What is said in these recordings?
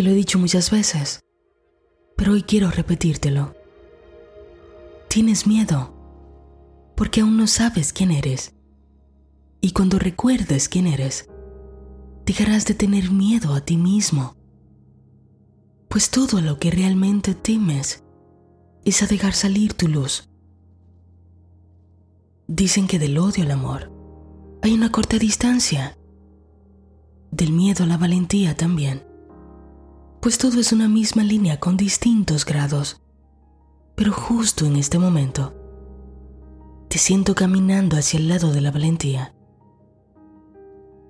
Te lo he dicho muchas veces, pero hoy quiero repetírtelo. Tienes miedo porque aún no sabes quién eres. Y cuando recuerdes quién eres, dejarás de tener miedo a ti mismo. Pues todo lo que realmente temes es a dejar salir tu luz. Dicen que del odio al amor hay una corta distancia. Del miedo a la valentía también. Pues todo es una misma línea con distintos grados. Pero justo en este momento, te siento caminando hacia el lado de la valentía.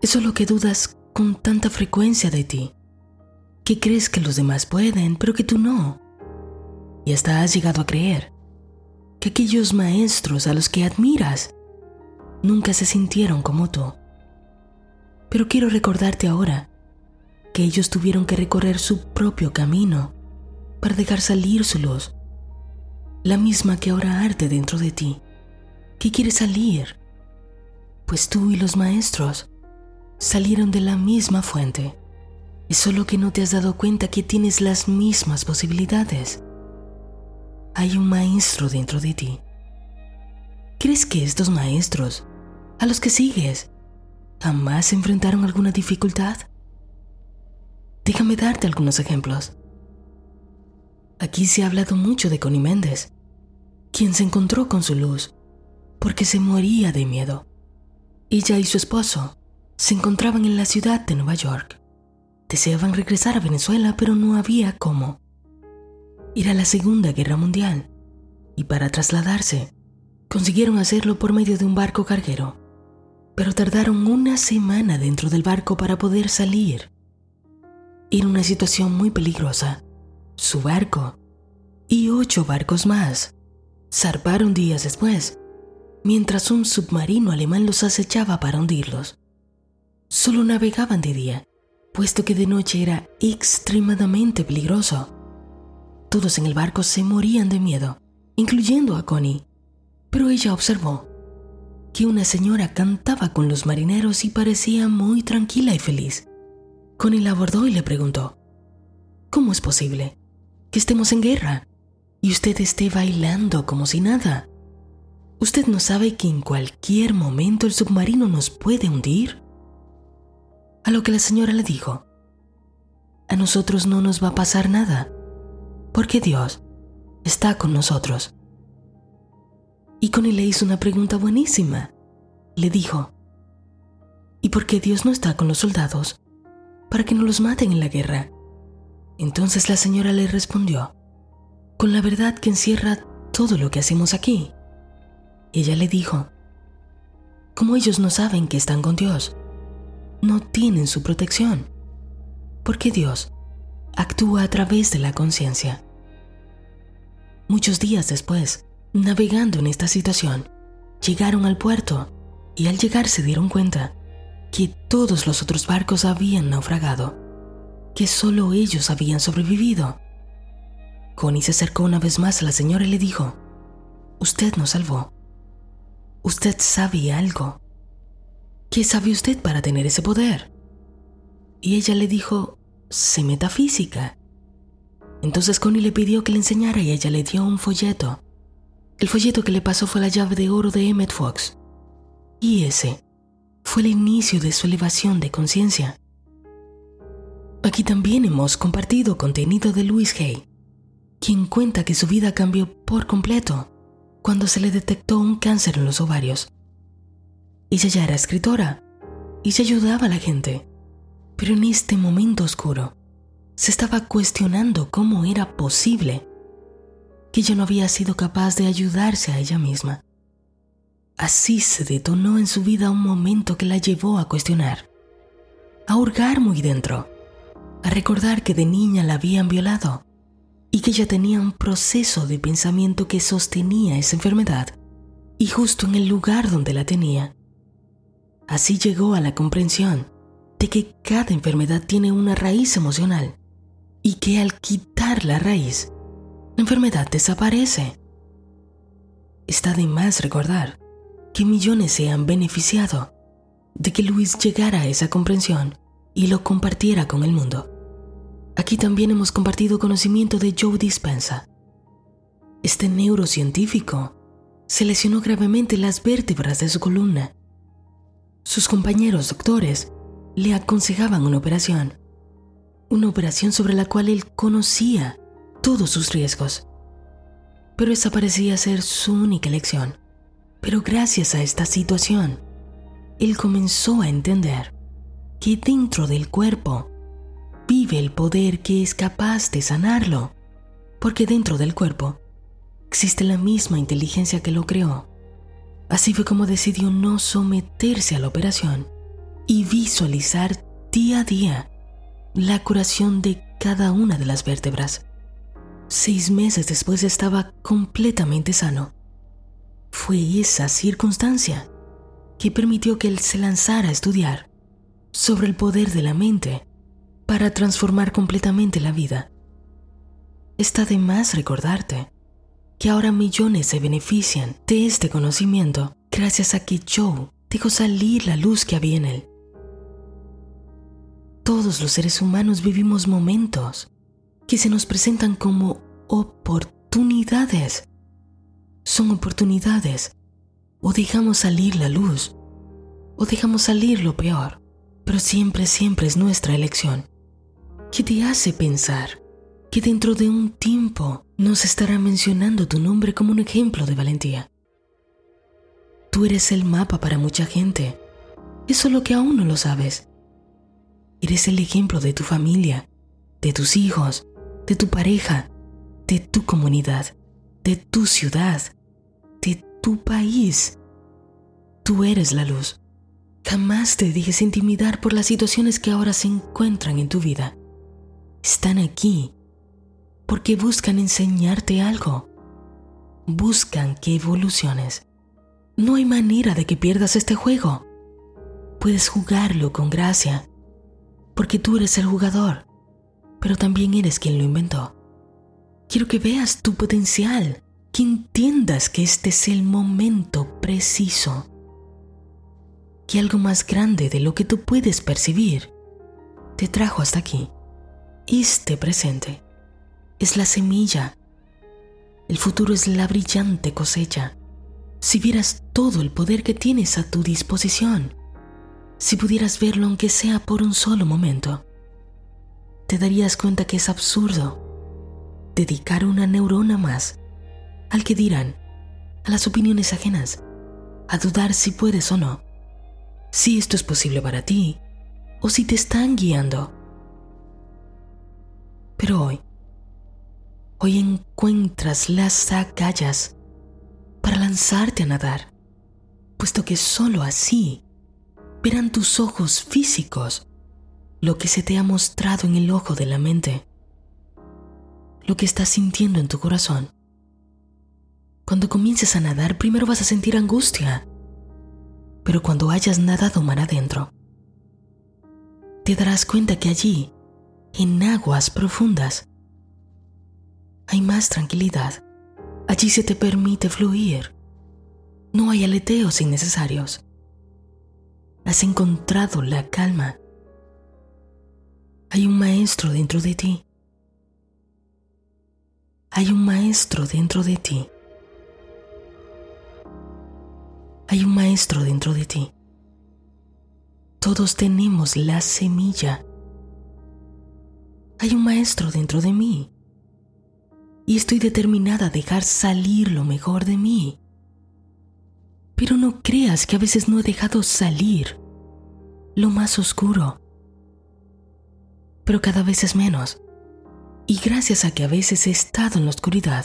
Eso es lo que dudas con tanta frecuencia de ti, que crees que los demás pueden, pero que tú no. Y hasta has llegado a creer que aquellos maestros a los que admiras nunca se sintieron como tú. Pero quiero recordarte ahora que ellos tuvieron que recorrer su propio camino para dejar luz, la misma que ahora arde dentro de ti que quiere salir, pues tú y los maestros salieron de la misma fuente. Es solo que no te has dado cuenta que tienes las mismas posibilidades. Hay un maestro dentro de ti. ¿Crees que estos maestros, a los que sigues, jamás enfrentaron alguna dificultad? Déjame darte algunos ejemplos. Aquí se ha hablado mucho de Connie Méndez, quien se encontró con su luz porque se moría de miedo. Ella y su esposo se encontraban en la ciudad de Nueva York. Deseaban regresar a Venezuela, pero no había cómo. Era la Segunda Guerra Mundial, y para trasladarse, consiguieron hacerlo por medio de un barco carguero, pero tardaron una semana dentro del barco para poder salir. Era una situación muy peligrosa. Su barco y ocho barcos más zarparon días después mientras un submarino alemán los acechaba para hundirlos. Solo navegaban de día, puesto que de noche era extremadamente peligroso. Todos en el barco se morían de miedo, incluyendo a Connie, pero ella observó que una señora cantaba con los marineros y parecía muy tranquila y feliz. Connie la abordó y le preguntó, ¿Cómo es posible que estemos en guerra y usted esté bailando como si nada? ¿Usted no sabe que en cualquier momento el submarino nos puede hundir? A lo que la señora le dijo, a nosotros no nos va a pasar nada, porque Dios está con nosotros. Y Connie le hizo una pregunta buenísima. Le dijo, ¿y por qué Dios no está con los soldados? Para que no los maten en la guerra. Entonces la señora le respondió, con la verdad que encierra todo lo que hacemos aquí. Ella le dijo, como ellos no saben que están con Dios, no tienen su protección, porque Dios actúa a través de la conciencia. Muchos días después, navegando en esta situación, llegaron al puerto y al llegar se dieron cuenta que todos los otros barcos habían naufragado, que solo ellos habían sobrevivido. Connie se acercó una vez más a la señora y le dijo, Usted nos salvó usted sabe algo. ¿Qué sabe usted para tener ese poder? Y ella le dijo, sé metafísica. Entonces Connie le pidió que le enseñara y ella le dio un folleto. El folleto que le pasó fue la llave de oro de Emmett Fox. Y ese fue el inicio de su elevación de conciencia. Aquí también hemos compartido contenido de Louis Hay, quien cuenta que su vida cambió por completo cuando se le detectó un cáncer en los ovarios. Ella ya era escritora y se ayudaba a la gente, pero en este momento oscuro se estaba cuestionando cómo era posible que ella no había sido capaz de ayudarse a ella misma. Así se detonó en su vida un momento que la llevó a cuestionar, a hurgar muy dentro, a recordar que de niña la habían violado y que ella tenía un proceso de pensamiento que sostenía esa enfermedad y justo en el lugar donde la tenía. Así llegó a la comprensión de que cada enfermedad tiene una raíz emocional y que al quitar la raíz, la enfermedad desaparece. Está de más recordar que millones se han beneficiado de que Luis llegara a esa comprensión y lo compartiera con el mundo. Aquí también hemos compartido conocimiento de Joe Dispensa. Este neurocientífico se lesionó gravemente las vértebras de su columna. Sus compañeros doctores le aconsejaban una operación, una operación sobre la cual él conocía todos sus riesgos. Pero esa parecía ser su única elección. Pero gracias a esta situación, él comenzó a entender que dentro del cuerpo vive el poder que es capaz de sanarlo, porque dentro del cuerpo existe la misma inteligencia que lo creó. Así fue como decidió no someterse a la operación y visualizar día a día la curación de cada una de las vértebras. Seis meses después estaba completamente sano. Fue esa circunstancia que permitió que él se lanzara a estudiar sobre el poder de la mente para transformar completamente la vida. Está de más recordarte que ahora millones se benefician de este conocimiento gracias a que Joe dejó salir la luz que había en él. Todos los seres humanos vivimos momentos que se nos presentan como oportunidades. Son oportunidades. O dejamos salir la luz, o dejamos salir lo peor. Pero siempre, siempre es nuestra elección. ¿Qué te hace pensar que dentro de un tiempo nos estará mencionando tu nombre como un ejemplo de valentía? Tú eres el mapa para mucha gente. Eso es lo que aún no lo sabes. Eres el ejemplo de tu familia, de tus hijos, de tu pareja, de tu comunidad, de tu ciudad, de tu país. Tú eres la luz. Jamás te dejes intimidar por las situaciones que ahora se encuentran en tu vida. Están aquí porque buscan enseñarte algo. Buscan que evoluciones. No hay manera de que pierdas este juego. Puedes jugarlo con gracia, porque tú eres el jugador pero también eres quien lo inventó. Quiero que veas tu potencial, que entiendas que este es el momento preciso, que algo más grande de lo que tú puedes percibir te trajo hasta aquí. Este presente es la semilla, el futuro es la brillante cosecha. Si vieras todo el poder que tienes a tu disposición, si pudieras verlo aunque sea por un solo momento, te darías cuenta que es absurdo dedicar una neurona más al que dirán, a las opiniones ajenas, a dudar si puedes o no, si esto es posible para ti o si te están guiando. Pero hoy, hoy encuentras las agallas para lanzarte a nadar, puesto que sólo así verán tus ojos físicos lo que se te ha mostrado en el ojo de la mente, lo que estás sintiendo en tu corazón. Cuando comiences a nadar, primero vas a sentir angustia, pero cuando hayas nadado mar adentro, te darás cuenta que allí, en aguas profundas, hay más tranquilidad. Allí se te permite fluir. No hay aleteos innecesarios. Has encontrado la calma hay un maestro dentro de ti. Hay un maestro dentro de ti. Hay un maestro dentro de ti. Todos tenemos la semilla. Hay un maestro dentro de mí. Y estoy determinada a dejar salir lo mejor de mí. Pero no creas que a veces no he dejado salir lo más oscuro pero cada vez es menos. Y gracias a que a veces he estado en la oscuridad,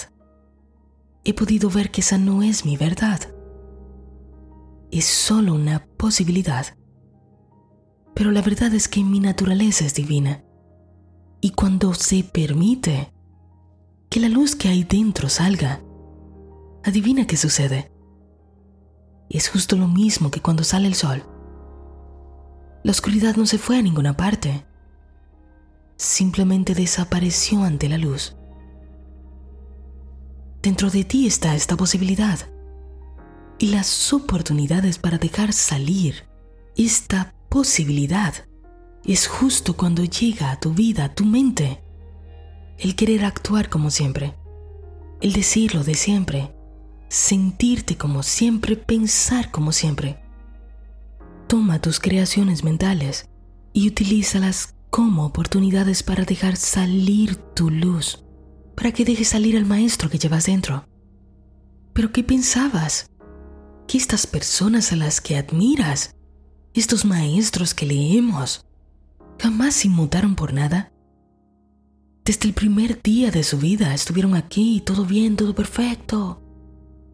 he podido ver que esa no es mi verdad. Es solo una posibilidad. Pero la verdad es que mi naturaleza es divina. Y cuando se permite que la luz que hay dentro salga, adivina qué sucede. Es justo lo mismo que cuando sale el sol. La oscuridad no se fue a ninguna parte simplemente desapareció ante la luz. Dentro de ti está esta posibilidad. Y las oportunidades para dejar salir esta posibilidad es justo cuando llega a tu vida, a tu mente, el querer actuar como siempre, el decirlo de siempre, sentirte como siempre, pensar como siempre. Toma tus creaciones mentales y utilízalas como oportunidades para dejar salir tu luz, para que dejes salir al maestro que llevas dentro. ¿Pero qué pensabas? Que estas personas a las que admiras, estos maestros que leemos, jamás se inmutaron por nada? Desde el primer día de su vida estuvieron aquí, todo bien, todo perfecto.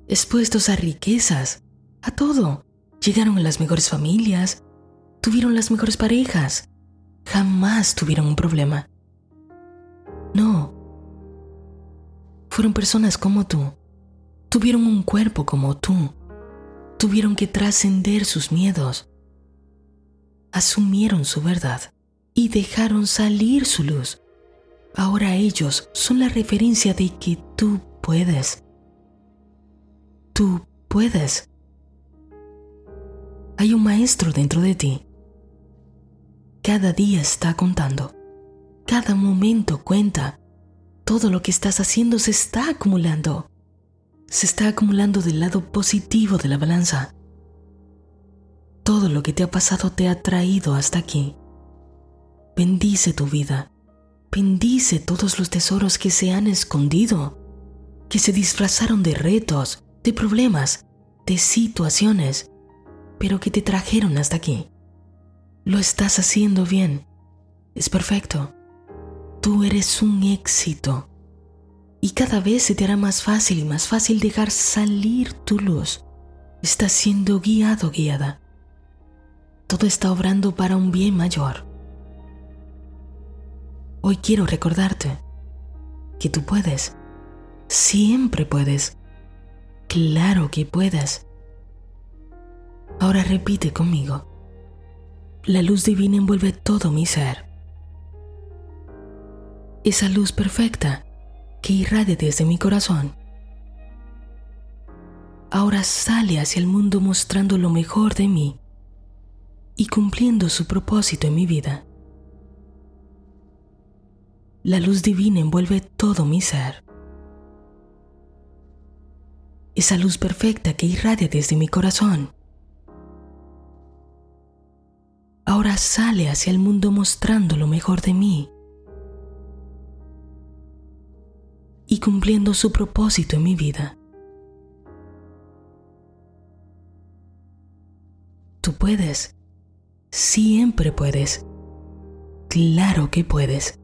Expuestos a riquezas, a todo. Llegaron a las mejores familias, tuvieron las mejores parejas, jamás tuvieron un problema. No. Fueron personas como tú. Tuvieron un cuerpo como tú. Tuvieron que trascender sus miedos. Asumieron su verdad y dejaron salir su luz. Ahora ellos son la referencia de que tú puedes. Tú puedes. Hay un maestro dentro de ti. Cada día está contando. Cada momento cuenta. Todo lo que estás haciendo se está acumulando. Se está acumulando del lado positivo de la balanza. Todo lo que te ha pasado te ha traído hasta aquí. Bendice tu vida. Bendice todos los tesoros que se han escondido, que se disfrazaron de retos, de problemas, de situaciones, pero que te trajeron hasta aquí. Lo estás haciendo bien. Es perfecto. Tú eres un éxito. Y cada vez se te hará más fácil y más fácil dejar salir tu luz. Estás siendo guiado, guiada. Todo está obrando para un bien mayor. Hoy quiero recordarte que tú puedes. Siempre puedes. Claro que puedes. Ahora repite conmigo. La luz divina envuelve todo mi ser. Esa luz perfecta que irradia desde mi corazón. Ahora sale hacia el mundo mostrando lo mejor de mí y cumpliendo su propósito en mi vida. La luz divina envuelve todo mi ser. Esa luz perfecta que irradia desde mi corazón. Ahora sale hacia el mundo mostrando lo mejor de mí y cumpliendo su propósito en mi vida. Tú puedes, siempre puedes, claro que puedes.